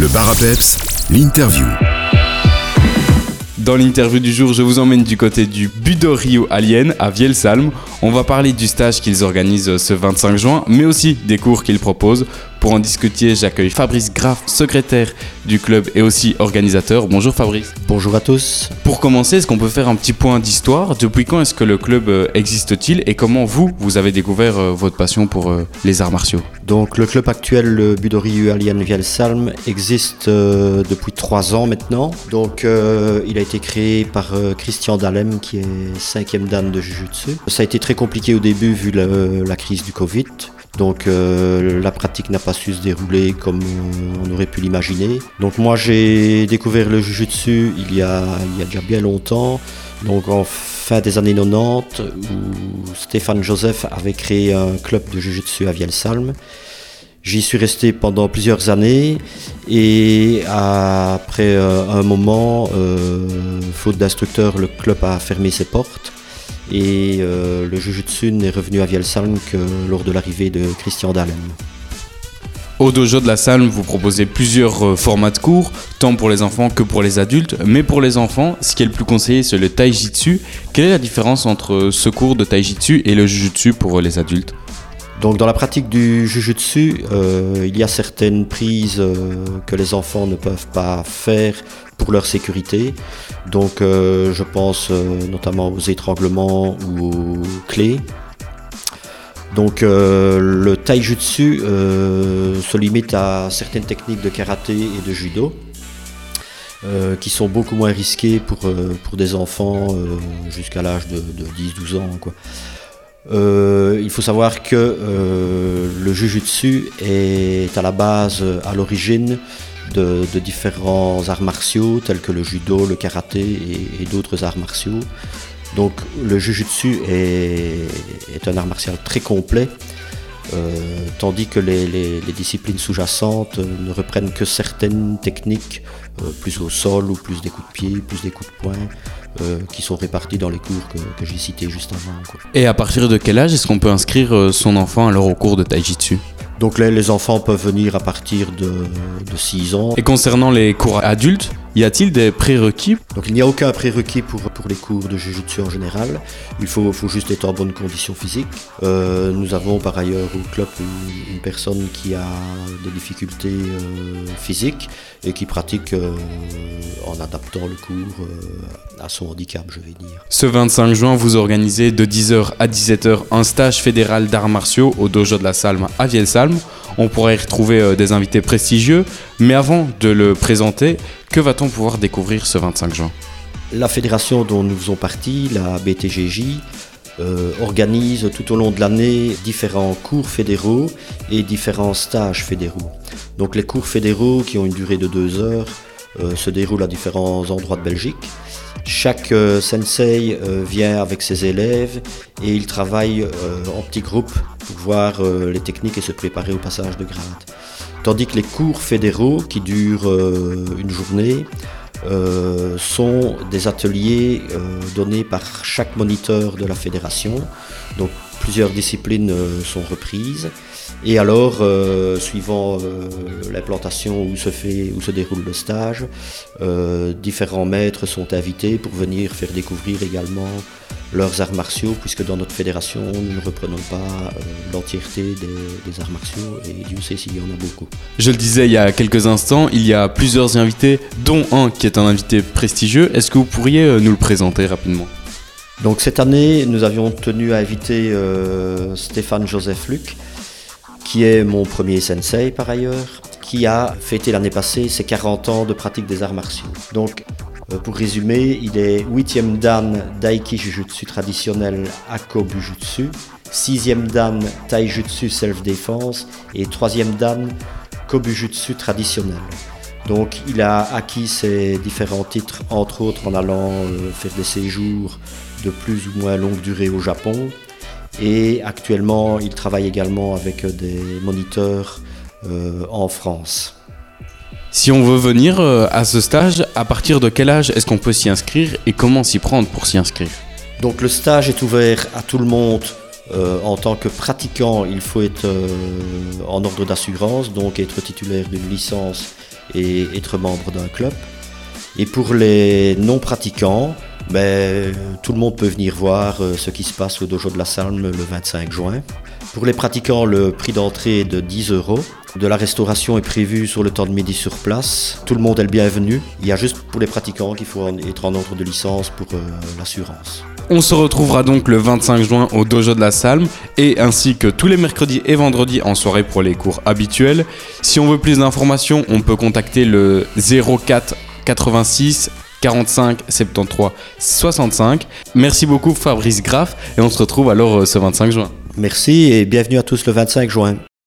Le bar l'interview. Dans l'interview du jour, je vous emmène du côté du Budorio Alien à Vielsalm. On va parler du stage qu'ils organisent ce 25 juin, mais aussi des cours qu'ils proposent. Pour en discuter, j'accueille Fabrice Graff, secrétaire du club et aussi organisateur. Bonjour Fabrice. Bonjour à tous. Pour commencer, est-ce qu'on peut faire un petit point d'histoire? Depuis quand est-ce que le club euh, existe-t-il et comment vous, vous avez découvert euh, votre passion pour euh, les arts martiaux? Donc le club actuel, le Budori Alien Vielsalm, existe depuis trois ans maintenant. Donc il a été créé par Christian Dalem qui est cinquième dan de Jujutsu. Ça a été très compliqué au début vu la crise du Covid. Donc euh, la pratique n'a pas su se dérouler comme on aurait pu l'imaginer. Donc moi j'ai découvert le jujutsu il y, a, il y a déjà bien longtemps, donc en fin des années 90, où Stéphane Joseph avait créé un club de jujutsu à Vielsalm. J'y suis resté pendant plusieurs années et après euh, un moment, euh, faute d'instructeur, le club a fermé ses portes. Et euh, le Jujutsu n'est revenu à Vielsalm que lors de l'arrivée de Christian Dalem. Au dojo de la salle, vous proposez plusieurs euh, formats de cours, tant pour les enfants que pour les adultes. Mais pour les enfants, ce qui est le plus conseillé, c'est le taijitsu. Quelle est la différence entre ce cours de taijitsu et le jujutsu pour les adultes? Donc dans la pratique du jujutsu, euh, il y a certaines prises que les enfants ne peuvent pas faire leur sécurité. Donc euh, je pense euh, notamment aux étranglements ou aux clés. Donc euh, le taijutsu se limite à certaines techniques de karaté et de judo. qui sont beaucoup moins risquées pour, pour des enfants jusqu'à l'âge de, 10-12 ans. Quoi. Il faut savoir que le jujutsu est à la base, à l'origine, de, différents arts martiaux tels que le judo, le karaté et, d'autres arts martiaux. Donc le jujutsu est, est, un art martial très complet, euh, tandis que les, disciplines sous-jacentes ne reprennent que certaines techniques, euh, plus au sol ou plus des coups de pied, plus des coups de poing, euh, qui sont répartis dans les cours que, j'ai cités juste avant. Et à partir de quel âge est-ce qu'on peut inscrire son enfant alors au cours de Taijitsu? Donc les enfants peuvent venir à partir de, de 6 ans. Et concernant les cours adultes, y a-t-il des prérequis? Donc il n'y a aucun prérequis pour, pour les cours de Jujutsu en général. Il faut, faut juste être en bonne condition physique. Euh, nous avons par ailleurs au club une, personne qui a des difficultés euh, physiques et qui pratique euh, en adaptant le cours à son handicap, je vais dire. Ce 25 juin, vous organisez de 10h à 17h un stage fédéral d'arts martiaux au dojo de la Salme à Vielsalm. On pourrait y retrouver des invités prestigieux, mais avant de le présenter, que va-t-on pouvoir découvrir ce 25 juin? La fédération dont nous faisons partie, la BTGJ, euh, organise tout au long de l'année différents cours fédéraux et différents stages fédéraux. Donc les cours fédéraux qui ont une durée de deux heures euh, se déroulent à différents endroits de Belgique. Chaque euh, sensei vient avec ses élèves et il travaille en petits groupes pour voir les techniques et se préparer au passage de grade. Tandis que les cours fédéraux, qui durent euh, une journée, euh, sont des ateliers euh, donnés par chaque moniteur de la fédération. Donc plusieurs disciplines sont reprises. Et alors, suivant l'implantation où se fait, où se déroule le stage, différents maîtres sont invités pour venir faire découvrir également leurs arts martiaux, puisque dans notre fédération, nous ne reprenons pas euh, l'entièreté des, arts martiaux, et Dieu sait s'il y en a beaucoup. Je le disais il y a quelques instants, il y a plusieurs invités, dont un qui est un invité prestigieux. Est-ce que vous pourriez euh, nous le présenter rapidement? Donc cette année, nous avions tenu à inviter euh, Stéphane Joseph Luc, qui est mon premier sensei par ailleurs, qui a fêté l'année passée ses 40 ans de pratique des arts martiaux. Donc euh, pour résumer, il est 8e dan Daiki Jujutsu traditionnel Ako Bujutsu, 6e dan Taijutsu Self-Defense et 3e dan Kobujutsu traditionnel. Donc il a acquis ses différents titres, entre autres en allant euh, faire des séjours de plus ou moins longue durée au Japon. Et actuellement, il travaille également avec des moniteurs euh, en France. Si on veut venir euh, à ce stage, à partir de quel âge est-ce qu'on peut s'y inscrire et comment s'y prendre pour s'y inscrire? Donc le stage est ouvert à tout le monde. Euh, en tant que pratiquant, il faut être euh, en ordre d'assurance, donc être titulaire d'une licence et être membre d'un club. Et pour les non-pratiquants, ben, tout le monde peut venir voir euh, ce qui se passe au dojo de la Salme le 25 juin. Pour les pratiquants, le prix d'entrée est de 10 euros. De la restauration est prévue sur le temps de midi sur place. Tout le monde est le bienvenu. Il y a juste pour les pratiquants qu'il faut être en ordre de licence pour euh, l'assurance. On se retrouvera donc le 25 juin au dojo de la Salme et ainsi que tous les mercredis et vendredis en soirée pour les cours habituels. Si on veut plus d'informations, on peut contacter le 04 86 45 73 65. Merci beaucoup Fabrice Graff et on se retrouve alors euh, ce 25 juin. Merci et bienvenue à tous le 25 juin.